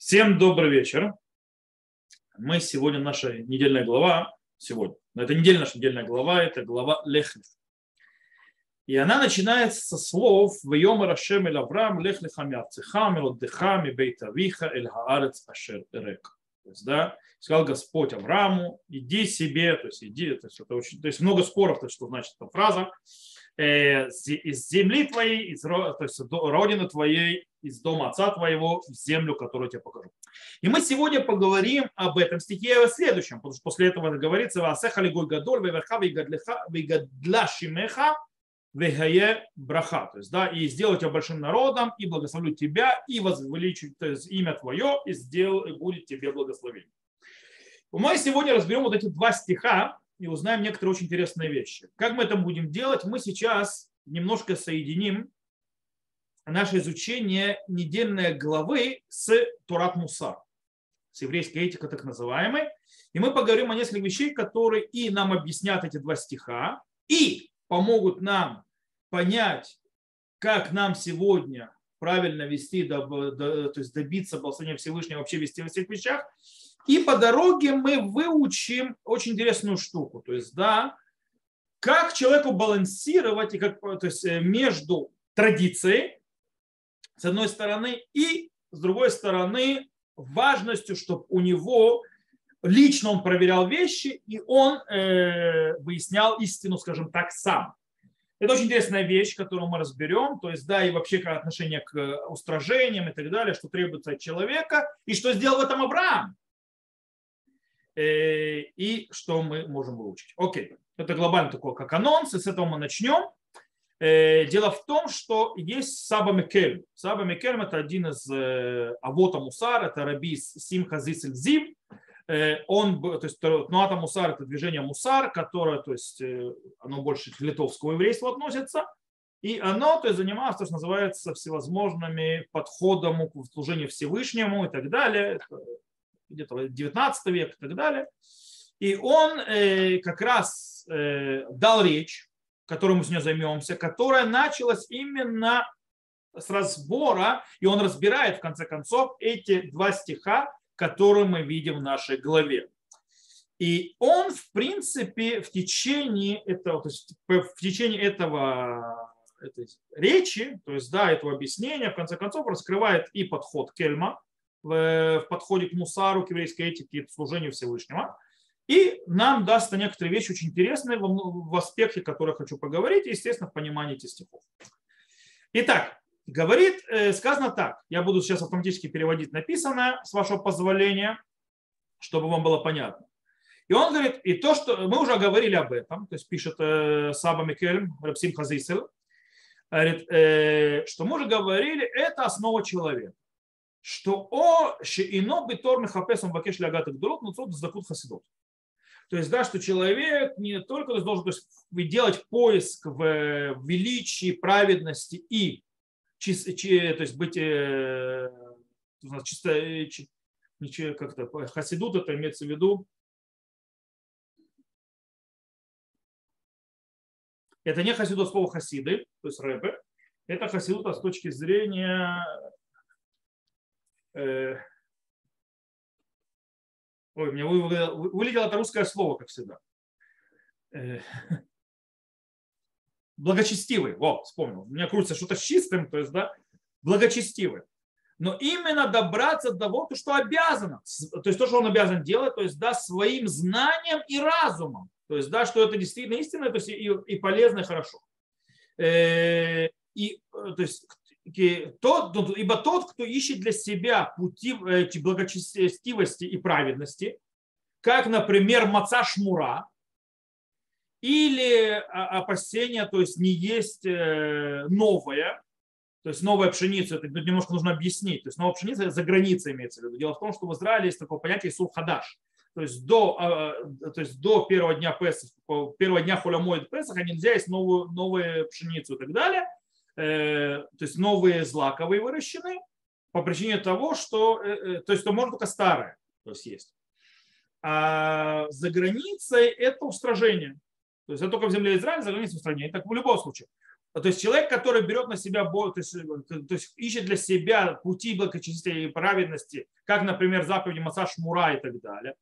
Всем добрый вечер. Мы сегодня, наша недельная глава, сегодня, но это недельная наша недельная глава, это глава Лехлих. И она начинается со слов «Вьем Рашем эль Авраам лех лехам явцехам эль отдыхам и бейт авиха эль хаарец ашер рек». То есть, да, сказал Господь Аврааму, иди себе, то есть иди, то есть, это очень, то есть много споров, то есть, что значит эта фраза, из земли твоей, из, то есть родины твоей, из дома отца твоего в землю, которую я тебе покажу. И мы сегодня поговорим об этом стихе в следующем, потому что после этого говорится «Ваасеха лигой гадоль, веверха вегадля шимеха, вегае браха». То есть, да, и сделаю тебя большим народом, и благословлю тебя, и возвеличу то есть, имя твое, и, сделал, и будет тебе благословение. Мы сегодня разберем вот эти два стиха и узнаем некоторые очень интересные вещи. Как мы это будем делать? Мы сейчас немножко соединим наше изучение недельной главы с Турат Мусар, с еврейской этикой так называемой. И мы поговорим о нескольких вещей, которые и нам объяснят эти два стиха, и помогут нам понять, как нам сегодня правильно вести, то есть добиться благословения Всевышнего, вообще вести во всех вещах. И по дороге мы выучим очень интересную штуку. То есть, да, как человеку балансировать и как, то есть, э, между традицией, с одной стороны, и с другой стороны, важностью, чтобы у него лично он проверял вещи, и он э, выяснял истину, скажем так, сам. Это очень интересная вещь, которую мы разберем, то есть, да, и вообще как отношение к устражениям и так далее, что требуется от человека, и что сделал в этом Авраам, э, и что мы можем выучить. Окей, это глобально такое, как анонс, и с этого мы начнем. Э, дело в том, что есть Саба Мекель. Саба Мекель это один из э, Авота Мусар, это раби Симха Зисель Зим. Э, он, то есть Нуата Мусар это движение Мусар, которое, то есть оно больше к литовскому еврейству относится. И оно то есть, занималось, то, что называется, всевозможными подходом к служению Всевышнему и так далее. Где-то 19 век и так далее. И он как раз дал речь которой мы сегодня займемся, которая началась именно с разбора, и он разбирает в конце концов эти два стиха, которые мы видим в нашей главе. И он, в принципе, в течение этого, то есть в течение этого этой речи, то есть, да, этого объяснения, в конце концов, раскрывает и подход Кельма в, подходе к мусару, к еврейской этике к служению Всевышнего – и нам даст некоторые вещи очень интересные в, аспекте, которые хочу поговорить, и, естественно, в понимании этих стихов. Итак, говорит, э, сказано так, я буду сейчас автоматически переводить написанное, с вашего позволения, чтобы вам было понятно. И он говорит, и то, что мы уже говорили об этом, то есть пишет э, Саба Микельм, Рапсим Хазисел, говорит, э, что мы уже говорили, это основа человека. Что о ино битор мехапесом вакеш лягат гдолот, но цот сдакут хасидот. То есть, да, что человек не только должен то есть, делать поиск в величии, праведности и то есть быть э, чисто, э, как это, хасидут, это имеется в виду, это не хасидут слова хасиды, то есть рэбе, это хасидут с точки зрения э, Ой, у меня вылетело это русское слово, как всегда. Э, благочестивый. Во, вспомнил. У меня крутится что-то с чистым, то есть, да, благочестивый. Но именно добраться до того, что обязано. То есть то, что он обязан делать, то есть, да, своим знанием и разумом. То есть, да, что это действительно истина, то есть и, и полезно, и хорошо. Э, и, то есть, тот, ну, ибо тот, кто ищет для себя пути благочестивости и праведности, как, например, маца шмура, или опасения, то есть не есть э, новое, то есть новая пшеница, это немножко нужно объяснить. То есть новая пшеница за границей имеется в виду. Дело в том, что в Израиле есть такое понятие сурхадаш. То есть до, а, то есть до первого дня Песах, первого дня Холямоид Песаха нельзя есть новую, новую пшеницу и так далее – Э, то есть новые злаковые выращены по причине того, что, э, э, то есть то можно только старое, то есть есть. А за границей это устражение. То есть это только в земле Израиля, за границей устранение. Так в любом случае. то есть человек, который берет на себя, то есть, то есть ищет для себя пути благочестия и праведности, как, например, заповеди Масаж Мура и так далее,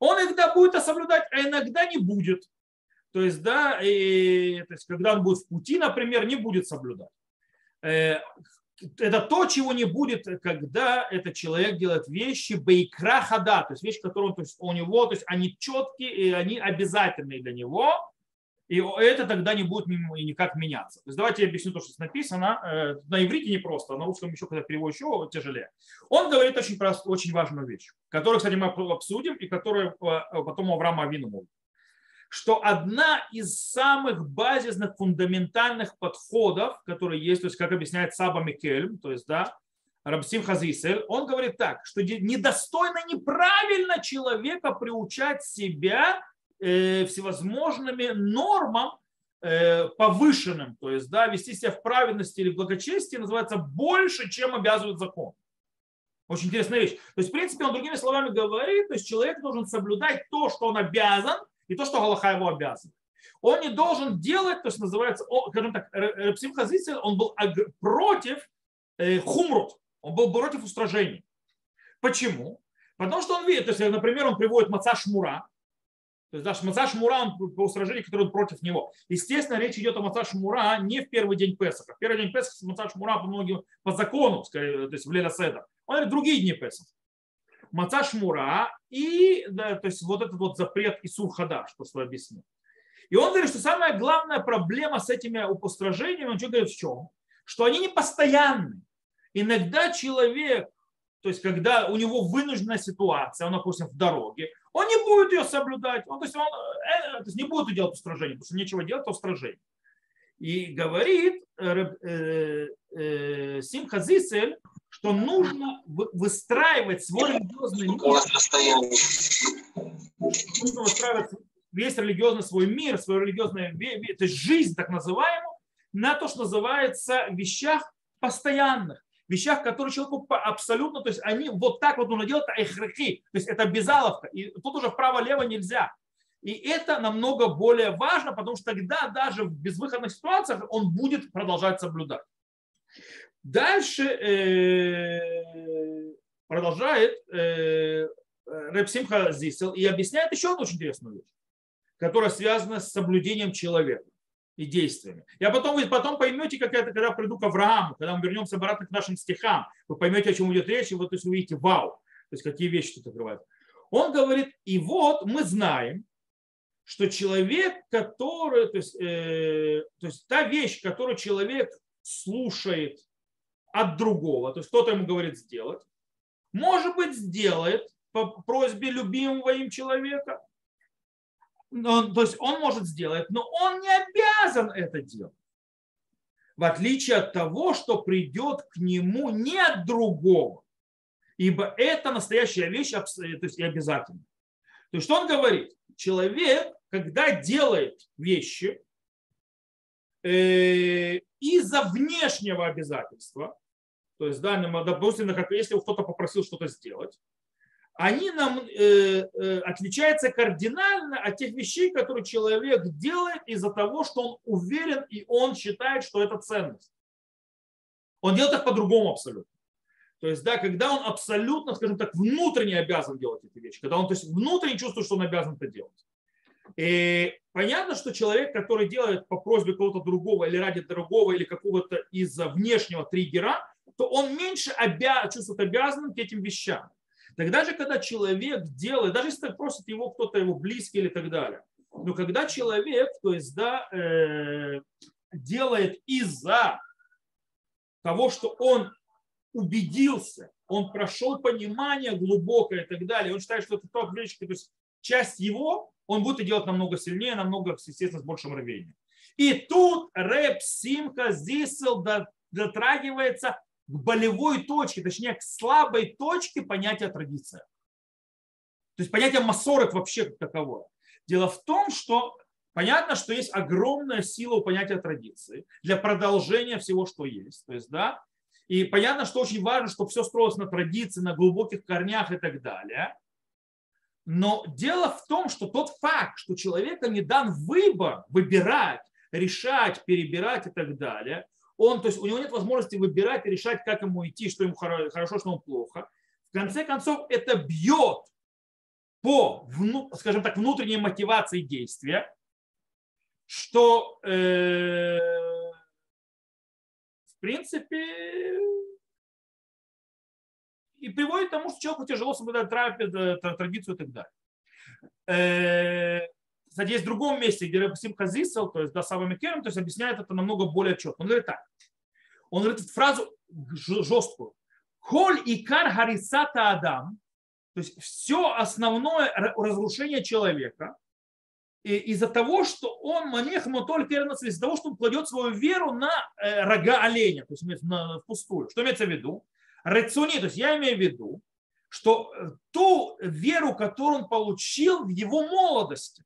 он иногда будет соблюдать, а иногда не будет. То есть, да, и, то есть, когда он будет в пути, например, не будет соблюдать. Э, это то, чего не будет, когда этот человек делает вещи бейкра хада, то есть вещи, которые то есть у него, то есть они четкие и они обязательные для него, и это тогда не будет никак меняться. То есть давайте я объясню то, что здесь написано. Э, на иврите не просто, на русском еще, когда перевод еще тяжелее. Он говорит очень, прост, очень важную вещь, которую, кстати, мы обсудим, и которую э, потом Авраам Авину что одна из самых базисных, фундаментальных подходов, которые есть, то есть как объясняет Саба Микельм, то есть, да, Рабсим Хазисель, он говорит так, что недостойно, неправильно человека приучать себя э, всевозможными нормам э, повышенным, то есть, да, вести себя в праведности или в благочестии называется больше, чем обязывает закон. Очень интересная вещь. То есть, в принципе, он другими словами говорит, то есть человек должен соблюдать то, что он обязан, и то, что Галаха его обязывает. Он не должен делать, то есть называется, скажем так, Репсим Хазицин, он был против э, хумрут, он был против устражений. Почему? Потому что он видит, то есть, например, он приводит маца шмура, то есть даже маца шмура, он по устражению, который против него. Естественно, речь идет о маца шмура не в первый день Песаха. В первый день Песаха маца шмура по многим, по закону, скорее, то есть в Леля Седа. Он говорит, другие дни Песаха маца шмура и да, то есть вот этот вот запрет Исур Хадаш, что объяснил. И он говорит, что самая главная проблема с этими упостражениями, он что говорит в чем? Что они не постоянны. Иногда человек, то есть когда у него вынужденная ситуация, он, допустим, в дороге, он не будет ее соблюдать, он, то, есть он э, то есть не будет делать устражение, потому что нечего делать, то устражение. И говорит э, э, э, Симха Зисель, что нужно выстраивать свой религиозный мир. Нужно выстраивать весь религиозный свой мир, свою религиозную то есть жизнь так называемую, на то, что называется вещах постоянных, вещах, которые человеку абсолютно, то есть они вот так вот нужно делать, это эхрахи, то есть это безаловка, и тут уже вправо-лево нельзя. И это намного более важно, потому что тогда даже в безвыходных ситуациях он будет продолжать соблюдать. Дальше э, продолжает э, Репсимха Зисел и объясняет еще одну очень интересную вещь, которая связана с соблюдением человека и действиями. Я потом, вы потом поймете, как это, когда приду к Аврааму, когда мы вернемся обратно к нашим стихам, вы поймете, о чем идет речь, и вот то есть, увидите, вау, то есть какие вещи тут открывают. Он говорит, и вот мы знаем, что человек, который, то есть, э, то есть та вещь, которую человек слушает от другого, то есть кто-то ему говорит сделать, может быть, сделает по просьбе любимого им человека, он, то есть он может сделать, но он не обязан это делать. В отличие от того, что придет к нему не от другого. Ибо это настоящая вещь то есть и обязательно. То есть что он говорит? Человек, когда делает вещи э, из-за внешнего обязательства, то есть, да, допустим, если кто-то попросил что-то сделать, они нам э, э, отличаются кардинально от тех вещей, которые человек делает из-за того, что он уверен и он считает, что это ценность. Он делает их по-другому абсолютно. То есть, да, когда он абсолютно, скажем так, внутренне обязан делать эти вещи, когда он то есть, внутренне чувствует, что он обязан это делать. И понятно, что человек, который делает по просьбе кого-то другого или ради другого или какого-то из-за внешнего триггера, то он меньше обя... чувствует обязанным к этим вещам. Тогда же, когда человек делает, даже если просит его кто-то его близкий или так далее, но когда человек, то есть, да, э, делает из-за того, что он убедился, он прошел понимание глубокое и так далее, он считает, что это вещь, то есть часть его, он будет делать намного сильнее, намного, естественно, с большим рвением. И тут рэп Симха Зисел дотрагивается к болевой точке, точнее к слабой точке понятия традиция. То есть понятие массорок вообще как таковое. Дело в том, что понятно, что есть огромная сила у понятия традиции для продолжения всего, что есть. То есть, да, и понятно, что очень важно, чтобы все строилось на традиции, на глубоких корнях и так далее. Но дело в том, что тот факт, что человека не дан выбор выбирать решать, перебирать и так далее. Он, то есть у него нет возможности выбирать и решать, как ему идти, что ему хорошо, что ему плохо. В конце концов, это бьет по, скажем так, внутренней мотивации действия, что э, в принципе и приводит к тому, что человеку тяжело соблюдать традицию и так далее. Э, кстати, есть в другом месте, где Рабсим Хазисел, то есть Дасава Микерем, то есть объясняет это намного более четко. Он говорит так. Он говорит фразу жесткую. Холь и кар харисата адам, то есть все основное разрушение человека из-за того, что он манех, но только из-за того, что он кладет свою веру на э, рога оленя, то есть на, пустую. Что имеется в виду? Рецуни, то есть я имею в виду, что э, ту веру, которую он получил в его молодости,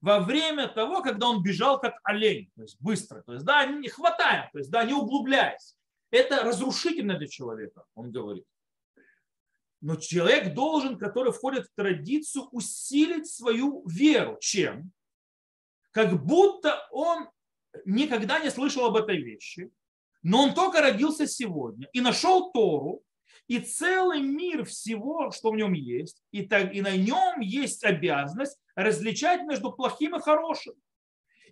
во время того, когда он бежал как олень, то есть быстро, то есть да, не хватая, то есть да, не углубляясь. Это разрушительно для человека, он говорит. Но человек должен, который входит в традицию, усилить свою веру. Чем? Как будто он никогда не слышал об этой вещи, но он только родился сегодня и нашел Тору, и целый мир всего, что в нем есть, и, так, и на нем есть обязанность различать между плохим и хорошим.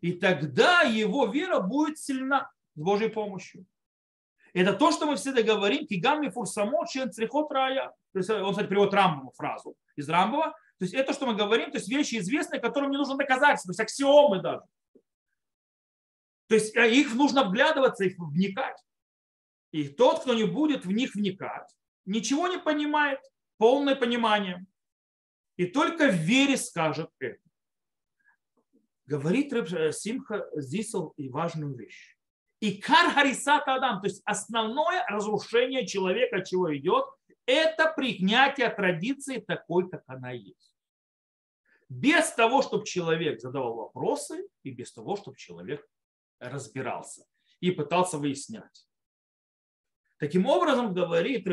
И тогда его вера будет сильна с Божьей помощью. Это то, что мы всегда говорим, кигами фурсамо чен црихот рая. То есть он, кстати, приводит Рамбову фразу из Рамбова. То есть это, что мы говорим, то есть вещи известные, которым не нужно доказательства, то есть аксиомы даже. То есть э, их нужно вглядываться, их вникать. И тот, кто не будет в них вникать, ничего не понимает, полное понимание. И только в вере скажет это. Говорит э, Симха здесь и важную вещь. И кар харисата адам, то есть основное разрушение человека, от чего идет, это принятие традиции такой, как она есть. Без того, чтобы человек задавал вопросы и без того, чтобы человек разбирался и пытался выяснять. Таким образом, говорит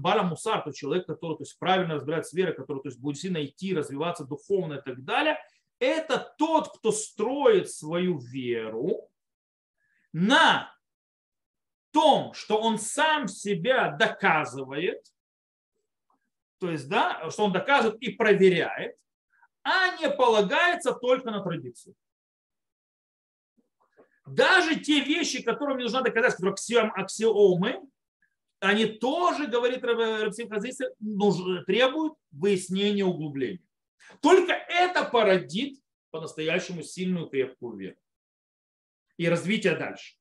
Бала Мусар, то человек, который то есть, правильно разбирается с верой, который то есть, будет сильно идти, развиваться духовно и так далее, это тот, кто строит свою веру на том, что он сам себя доказывает, то есть, да, что он доказывает и проверяет, а не полагается только на традицию даже те вещи, которые мне нужно доказать, которые аксиом, аксиомы, они тоже, говорит Рабсим Хазиса, требуют выяснения углубления. Только это породит по-настоящему сильную крепкую веру и развитие дальше.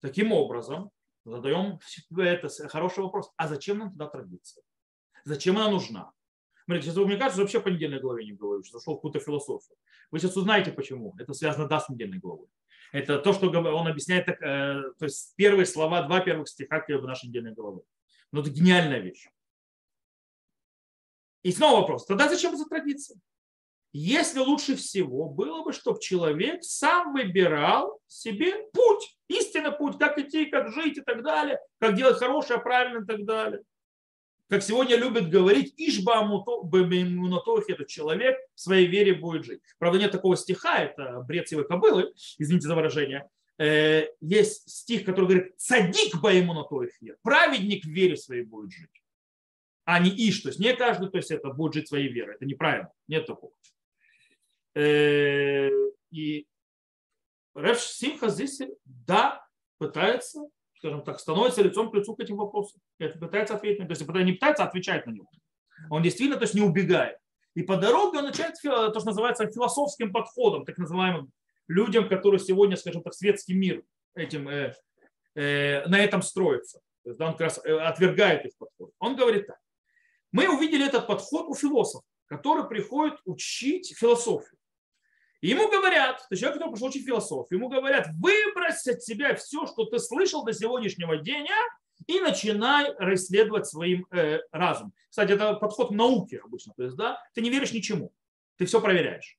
Таким образом, задаем это хороший вопрос. А зачем нам туда традиция? Зачем она нужна? Смотрите, мне кажется, вообще по недельной главе не говорю, что зашел в какую-то философию. Вы сейчас узнаете, почему. Это связано да, с недельной главой. Это то, что он объясняет, э, то есть первые слова, два первых стиха в нашей недельной головы. Но это гениальная вещь. И снова вопрос, тогда зачем это традиция? Если лучше всего было бы, чтобы человек сам выбирал себе путь, истинный путь, как идти, как жить и так далее, как делать хорошее, правильно и так далее как сегодня любят говорить, Ишба Мунатохи, этот человек в своей вере будет жить. Правда, нет такого стиха, это бред сивой кобылы, извините за выражение. Э, есть стих, который говорит, цадик Баимунатохи, праведник в вере своей будет жить. А не Иш, то есть не каждый, то есть это будет жить своей верой. Это неправильно, нет такого. Э, и Рев Симха здесь, да, пытается скажем так, становится лицом к лицу к этим вопросам. И пытается ответить на То есть не пытается отвечать на него. Он действительно то есть, не убегает. И по дороге он начинает то, что называется философским подходом, так называемым людям, которые сегодня, скажем так, светский мир этим, э, э, на этом строится. То есть, да, он как раз э, отвергает их подход. Он говорит так. Мы увидели этот подход у философов, который приходит учить философию. Ему говорят, то человек, который пришел учить философию, ему говорят, выбрось от себя все, что ты слышал до сегодняшнего дня, и начинай расследовать своим э, разумом. Кстати, это подход к науке обычно. То есть, да, ты не веришь ничему, ты все проверяешь.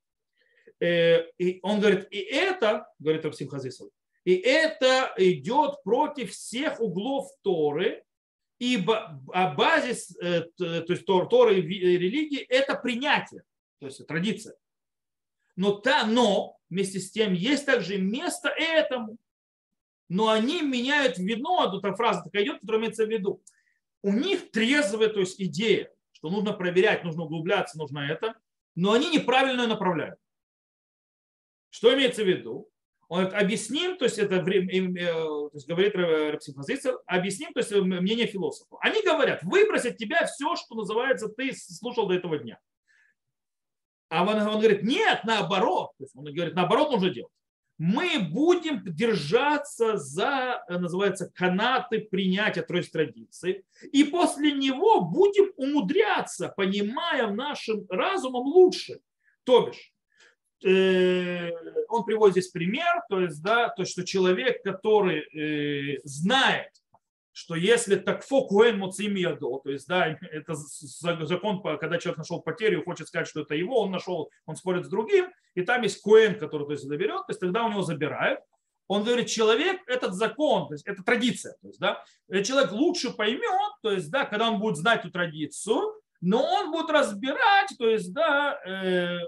Э, и он говорит, и это, говорит Абсим Хазисов, и это идет против всех углов Торы, ибо базис, э, то есть Торы и религии, это принятие, то есть традиция. Но, та, но вместе с тем есть также место этому. Но они меняют вино, тут фраза такая идет, которая имеется в виду. У них трезвая, то есть идея, что нужно проверять, нужно углубляться, нужно это, но они неправильно направляют. Что имеется в виду? Он говорит, объясним, то есть это время, э, то есть говорит Рапсифазицер, объясним, то есть мнение философов. Они говорят, выбросить тебя все, что называется, ты слушал до этого дня. А он, он говорит, нет, наоборот. То есть он говорит, наоборот нужно делать. Мы будем держаться за, э, называется, канаты принятия тройной традиции. И после него будем умудряться, понимая нашим разумом лучше. То бишь, э, он приводит здесь пример, то есть, да, то, что человек, который э, знает, что если так фокуэн моцим ядо, то есть, да, это закон, когда человек нашел потерю хочет сказать, что это его, он нашел, он спорит с другим, и там есть коэн, который то есть, заберет, то есть тогда у него забирают. Он говорит, человек этот закон, то есть это традиция, то есть, да, человек лучше поймет, то есть, да, когда он будет знать эту традицию, но он будет разбирать, то есть, да, э,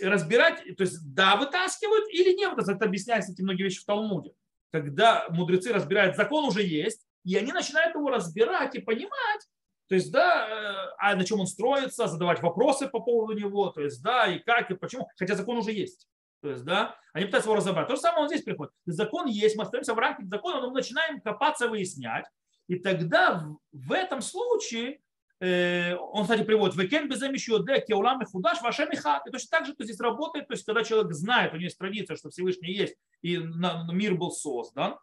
разбирать, то есть, да, вытаскивают или нет, это объясняется эти многие вещи в Талмуде. Когда мудрецы разбирают, закон уже есть, и они начинают его разбирать и понимать, то есть, да, э, а на чем он строится, задавать вопросы по поводу него, то есть, да, и как, и почему, хотя закон уже есть. То есть, да, они пытаются его разобрать. То же самое он здесь приходит. Закон есть, мы остаемся в рамках закона, но мы начинаем копаться, выяснять. И тогда в этом случае э, он, кстати, приводит «Векен безем еще де кеулам и худаш вашем и хат». И точно так же то здесь работает, то есть когда человек знает, у него есть традиция, что Всевышний есть, и мир был создан,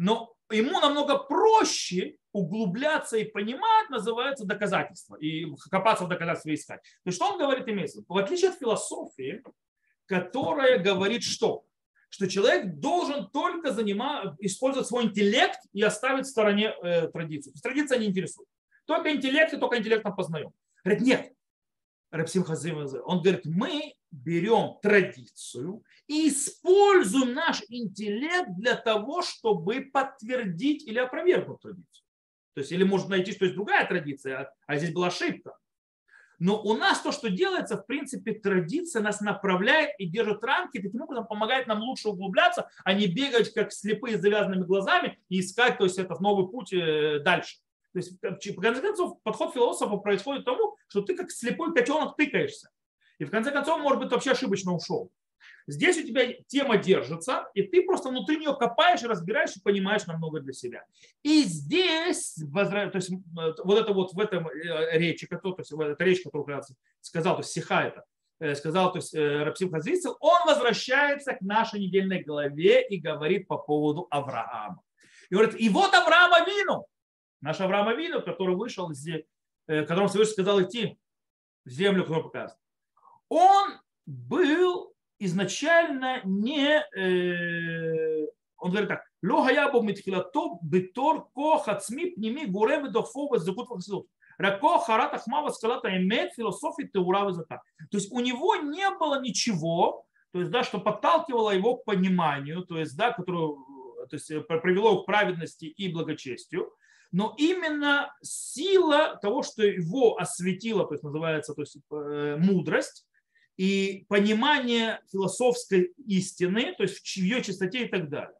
но ему намного проще углубляться и понимать, называется доказательство, и копаться в доказательства искать. То есть что он говорит имеется? В отличие от философии, которая говорит что? Что человек должен только занимать, использовать свой интеллект и оставить в стороне э, традицию. То есть традиция не интересует. Только интеллект и только интеллектом познаем. Говорит, нет. Рапсим Хазим, он говорит, мы берем традицию и используем наш интеллект для того, чтобы подтвердить или опровергнуть традицию. То есть, или может найти, что есть другая традиция, а здесь была ошибка. Но у нас то, что делается, в принципе, традиция нас направляет и держит рамки, таким образом помогает нам лучше углубляться, а не бегать как слепые с завязанными глазами и искать то есть, этот новый путь э, дальше. То есть, в конце концов, подход философа происходит тому, что ты как слепой котенок тыкаешься. И в конце концов, может быть, вообще ошибочно ушел. Здесь у тебя тема держится, и ты просто внутри нее копаешь, разбираешь и понимаешь намного для себя. И здесь, то есть вот это вот в этом э, речи, то есть эта речь, которую сказал, то есть сиха это, э, сказал, то есть э, Рапсим Хазрицел, он возвращается к нашей недельной главе и говорит по поводу Авраама. И говорит, и вот Авраама вину, наш Авраама вину, который вышел, из, которому Всевышний сказал идти в землю, которую показывает он был изначально не... Э, он говорит так. Ло хаябо митхилато битор ко хацми пними гурем дофо везгут вахсидут. Рако харат ахмава скалата имеет философии теура везака. То есть у него не было ничего, то есть, да, что подталкивало его к пониманию, то есть, да, которое то есть, э, привело к праведности и благочестию. Но именно сила того, что его осветила, то есть называется то есть, э, мудрость, и понимание философской истины, то есть в ее чистоте и так далее.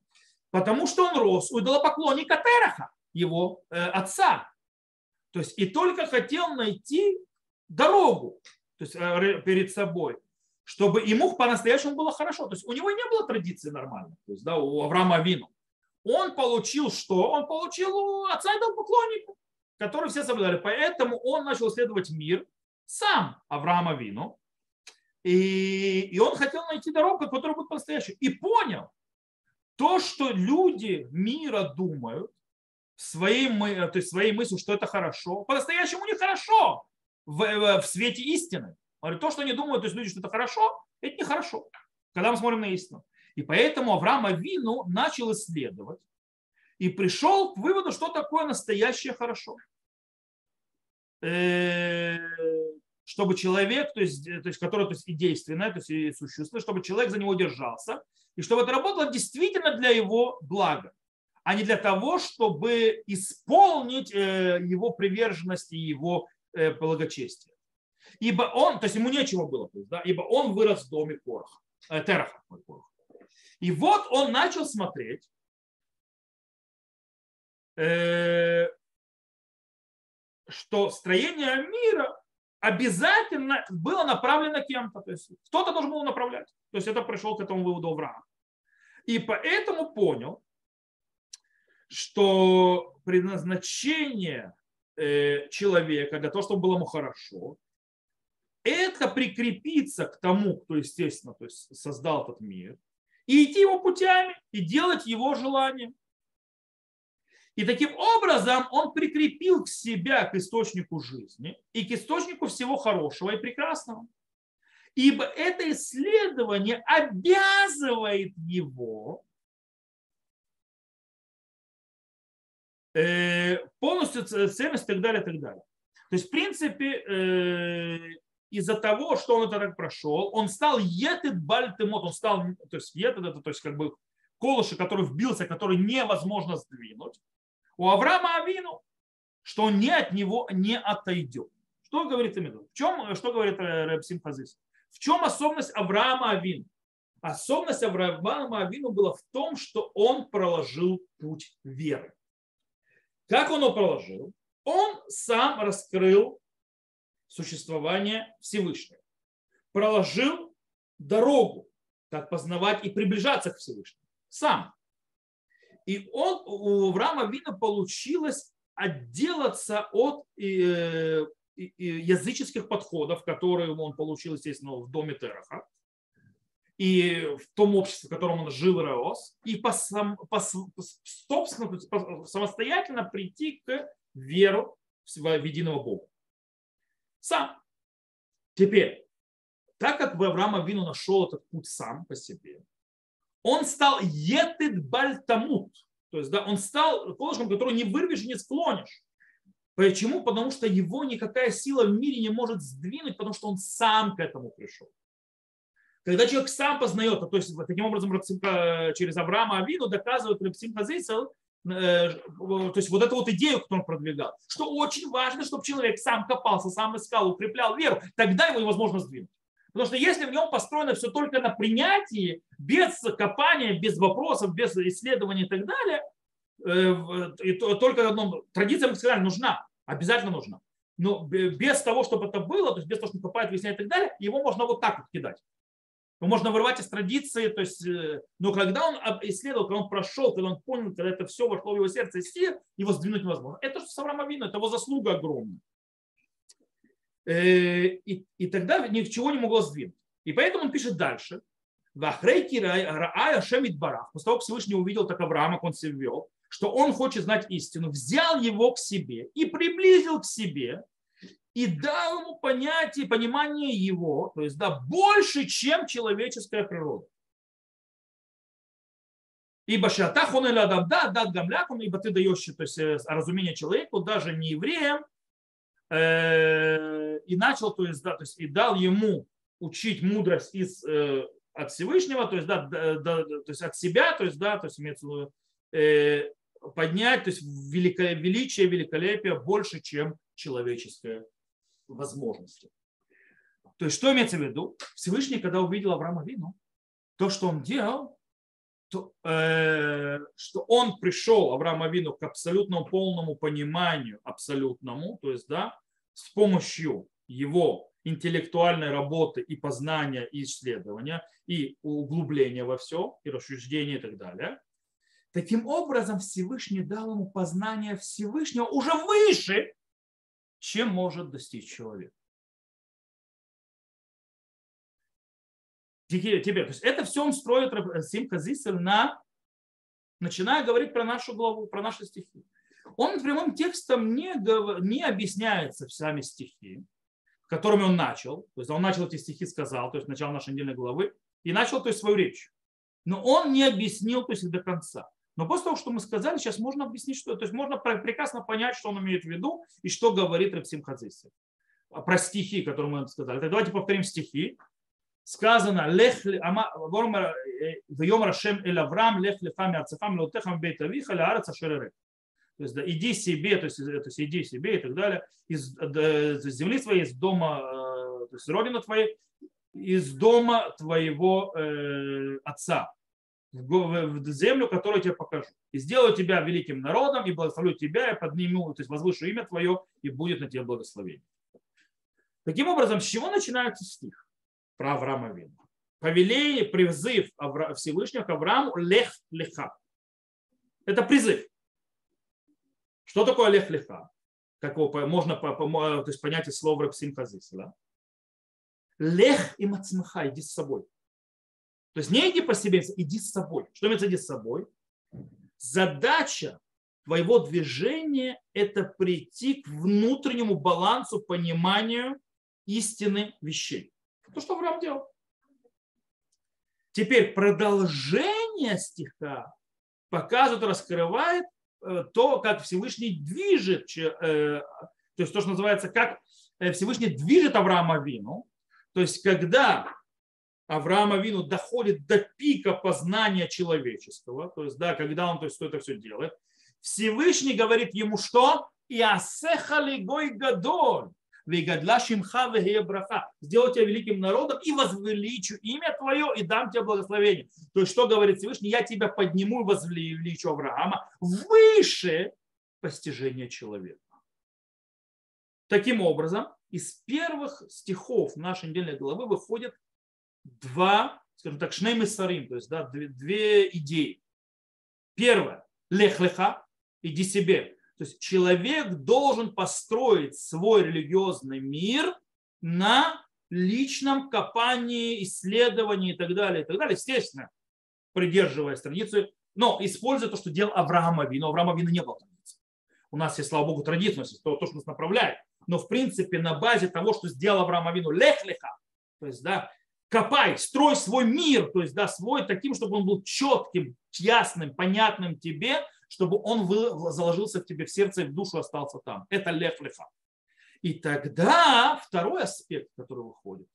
Потому что он рос у идолопоклонника Тераха, его э, отца. То есть и только хотел найти дорогу то есть, э, перед собой, чтобы ему по-настоящему было хорошо. То есть у него не было традиции нормальной, то есть да, у Авраама Вину. Он получил что? Он получил у отца идолопоклонника, который все соблюдали. Поэтому он начал исследовать мир сам Авраама Вину, и, и он хотел найти дорогу, которая будет по-настоящему. И понял, то, что люди мира думают, своей, то есть своей мыслью, что это хорошо, по-настоящему не хорошо в, в, свете истины. То, что они думают, то есть люди, что это хорошо, это нехорошо, когда мы смотрим на истину. И поэтому Авраам Авину начал исследовать и пришел к выводу, что такое настоящее хорошо. Э, чтобы человек, то есть, то есть который то есть, и действенное, то есть и существенное, чтобы человек за него держался, и чтобы это работало действительно для его блага, а не для того, чтобы исполнить э, его приверженность и его э, благочестие. Ибо он, то есть ему нечего было, то есть, да, ибо он вырос в доме Короха, э, Тераха. И вот он начал смотреть, э, что строение мира обязательно было направлено кем-то. То есть кто-то должен был направлять. То есть это пришел к этому выводу Авраам. И поэтому понял, что предназначение э, человека для того, чтобы было ему хорошо, это прикрепиться к тому, кто, естественно, то есть создал этот мир, и идти его путями, и делать его желание. И таким образом он прикрепил к себя к источнику жизни и к источнику всего хорошего и прекрасного. Ибо это исследование обязывает его э, полностью ценность и так далее, и так далее. То есть, в принципе, э, из-за того, что он это так прошел, он стал етет бальтемот, он стал, то есть етет это, то есть как бы колышек, который вбился, который невозможно сдвинуть. У Авраама Авину, что он не от него не отойдет. Что говорит Амиду? В чем, что говорит Рабсим Хазис? В чем особенность Авраама Авину? Особенность Авраама Авину была в том, что он проложил путь веры. Как он его проложил? Он сам раскрыл существование Всевышнего. Проложил дорогу, как познавать и приближаться к Всевышнему. Сам. И он, у Авраама Вина получилось отделаться от э, языческих подходов, которые он получил, естественно, в доме Тераха, и в том обществе, в котором он жил и рос, и по, по, собственно, по, самостоятельно прийти к веру в единого Бога. Сам. Теперь, так как Авраам Вину нашел этот путь сам по себе, он стал етет бальтамут. То есть, да, он стал колышком, который не вырвешь и не склонишь. Почему? Потому что его никакая сила в мире не может сдвинуть, потому что он сам к этому пришел. Когда человек сам познает, то есть таким образом через Авраама Авину доказывает Репсим Хазисел, э, то есть вот эту вот идею, которую он продвигал, что очень важно, чтобы человек сам копался, сам искал, укреплял веру, тогда его невозможно сдвинуть. Потому что если в нем построено все только на принятии, без копания, без вопросов, без исследований и так далее, э, и только одно, традиция, мы сказали, нужна, обязательно нужна. Но без того, чтобы это было, то есть без того, что копает, выясняет и так далее, его можно вот так вот кидать. Его можно вырвать из традиции, то есть, э, но когда он исследовал, когда он прошел, когда он понял, когда это все вошло в его сердце и сил, его сдвинуть невозможно. Это же с Авраама это его заслуга огромная. Э, и, и тогда ничего не могло сдвинуть. И поэтому он пишет дальше. Вахрейки Раая Шемит Барах. После того, как Всевышний увидел так Авраама, как он себя вел, что он хочет знать истину, взял его к себе и приблизил к себе, и дал ему понятие, понимание его, то есть да, больше, чем человеческая природа. Ибо шатах он или адам, да, дат гамляк, ибо ты даешь то есть, э, разумение человеку, даже не евреям, и начал, то есть, да, то есть, и дал ему учить мудрость из, э, от Всевышнего, то есть, да, да, да, то есть от себя, то есть, да, то есть имеется в виду, э, поднять, то есть великое, величие, великолепие больше, чем человеческое возможности. То есть что имеется в виду? Всевышний, когда увидел Авраама Вину, то, что он делал, то, э, что он пришел, Авраама Вину, к абсолютному полному пониманию, абсолютному, то есть, да, с помощью его интеллектуальной работы и познания, и исследования, и углубления во все, и рассуждения и так далее. Таким образом, Всевышний дал ему познание Всевышнего уже выше, чем может достичь человек. Тебе, то есть это все он строит Симха Зисель на, начиная говорить про нашу главу, про наши стихи. Он прямым текстом не, не объясняется сами стихи, которыми он начал. То есть он начал эти стихи, сказал, то есть начало нашей недельной главы, и начал то есть, свою речь. Но он не объяснил то есть, до конца. Но после того, что мы сказали, сейчас можно объяснить, что то есть можно прекрасно понять, что он имеет в виду и что говорит Рапсим Хазиси. Про стихи, которые мы сказали. Так давайте повторим стихи. Сказано, лех э, вьем Рашем эль Авраам, лех лефами арцефам, леутехам бейт авиха, леарец ашеререк. То есть да, иди себе, то есть, то есть иди себе и так далее, из, из земли своей, из дома то есть родина твоя, из дома твоего э, отца, в землю, которую я тебе покажу. И сделаю тебя великим народом, и благословлю тебя, и подниму, то есть возвышу имя твое, и будет на тебе благословение. Таким образом, с чего начинается стих про Авраама Вину? Повеление, призыв Всевышнего к Аврааму лех леха. Это призыв. Что такое лех леха? Как его, можно то есть понять из слова Рапсим Да? Лех и мацмаха, иди с собой. То есть не иди по себе, иди с собой. Что имеется иди с собой? Задача твоего движения – это прийти к внутреннему балансу, пониманию истины вещей. То, что Авраам делал. Теперь продолжение стиха показывает, раскрывает то, как Всевышний движет, э, то есть то, что называется, как э, Всевышний движет Авраама Вину. То есть, когда Авраама Вину доходит до пика познания человеческого, то есть, да, когда он то есть, это все делает, Всевышний говорит ему, что «И асехали гой гадоль, вегадла шимха браха». Сделаю тебя великим народом и возвеличу имя твое и дам тебе благословение. То есть, что говорит Всевышний? Я тебя подниму и возвеличу Авраама выше постижения человека. Таким образом, из первых стихов нашей недельной главы выходит два, скажем так, шнеймы сарим, то есть да, две, две идеи. Первое, лех-леха, иди себе. То есть человек должен построить свой религиозный мир на личном копании, исследовании и так далее, и так далее. Естественно, придерживаясь традиции, но используя то, что делал Авраам Авин. Но Авраам Авина не было традиции. У нас есть, слава богу, традиция, то, то, что нас направляет но в принципе на базе того, что сделал Авраам Авину лех-леха, то есть, да, копай, строй свой мир, то есть, да, свой таким, чтобы он был четким, ясным, понятным тебе, чтобы он заложился в тебе в сердце и в душу остался там. Это лех-леха. И тогда второй аспект, который выходит,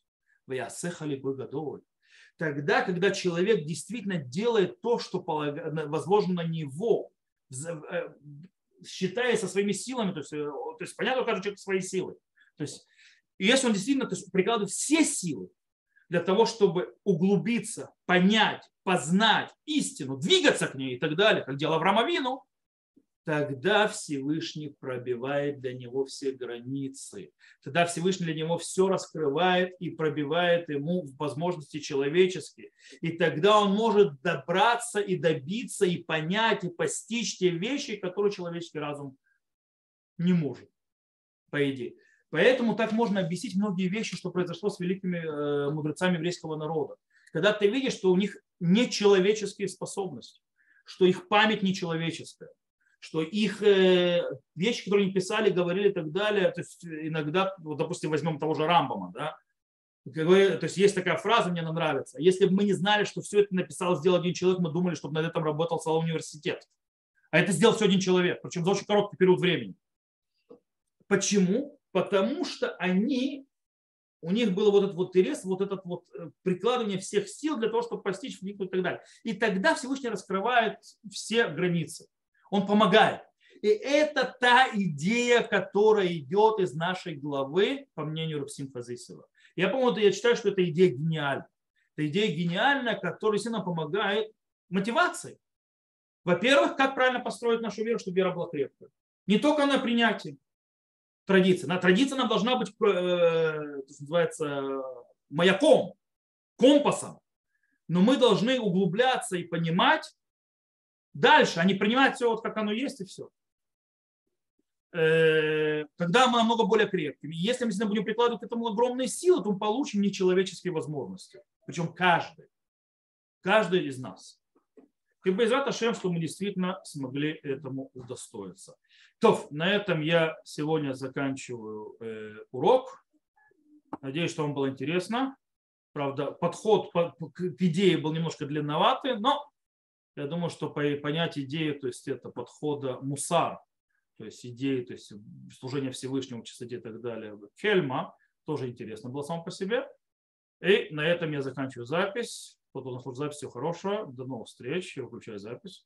тогда, когда человек действительно делает то, что возложено на него, э, считая со своими силами, то есть, э, то есть понятно, у каждого человека свои силы. То есть, если он действительно то есть, прикладывает все силы для того, чтобы углубиться, понять, познать истину, двигаться к ней и так далее, как делал Авраам тогда Всевышний пробивает для него все границы. Тогда Всевышний для него все раскрывает и пробивает ему возможности человеческие. И тогда он может добраться и добиться, и понять, и постичь те вещи, которые человеческий разум не может, по идее. Поэтому так можно объяснить многие вещи, что произошло с великими э, мудрецами еврейского народа. Когда ты видишь, что у них нечеловеческие способности, что их память нечеловеческая, что их э, вещи, которые они писали, говорили и так далее, то есть иногда, вот, допустим, возьмем того же Рамбама, да, то есть есть такая фраза, мне она нравится. Если бы мы не знали, что все это написал, сделал один человек, мы думали, чтобы над этим работал целый университет. А это сделал все один человек, причем за очень короткий период времени. Почему? Потому что они, у них был вот этот вот интерес, вот этот вот э, прикладывание всех сил для того, чтобы постичь в них и так далее. И тогда Всевышний раскрывает все границы. Он помогает. И это та идея, которая идет из нашей главы, по мнению Рапсим Фазисова. Я, по-моему, я считаю, что эта идея гениальна. Это идея гениальная, которая сильно помогает мотивации. Во-первых, как правильно построить нашу веру, чтобы вера была крепкой. Не только на принятии традиции. На традиция нам должна быть, э, называется, маяком, компасом. Но мы должны углубляться и понимать, дальше, а не принимать все вот как оно есть и все. Э, тогда мы намного более крепкими. Если мы всегда будем прикладывать к этому огромные силы, то мы получим нечеловеческие возможности. Причем каждый. Каждый из нас. И Байзрат Ашем, что мы действительно смогли этому удостоиться. То, на этом я сегодня заканчиваю э, урок. Надеюсь, что вам было интересно. Правда, подход к идее был немножко длинноватый, но я думаю, что понять идею, то есть это подхода мусар, то есть идеи, то есть служение Всевышнему, чистоте и так далее, Хельма, тоже интересно было само по себе. И на этом я заканчиваю запись. Кто-то запись, всего хорошего. До новых встреч. Я выключаю запись.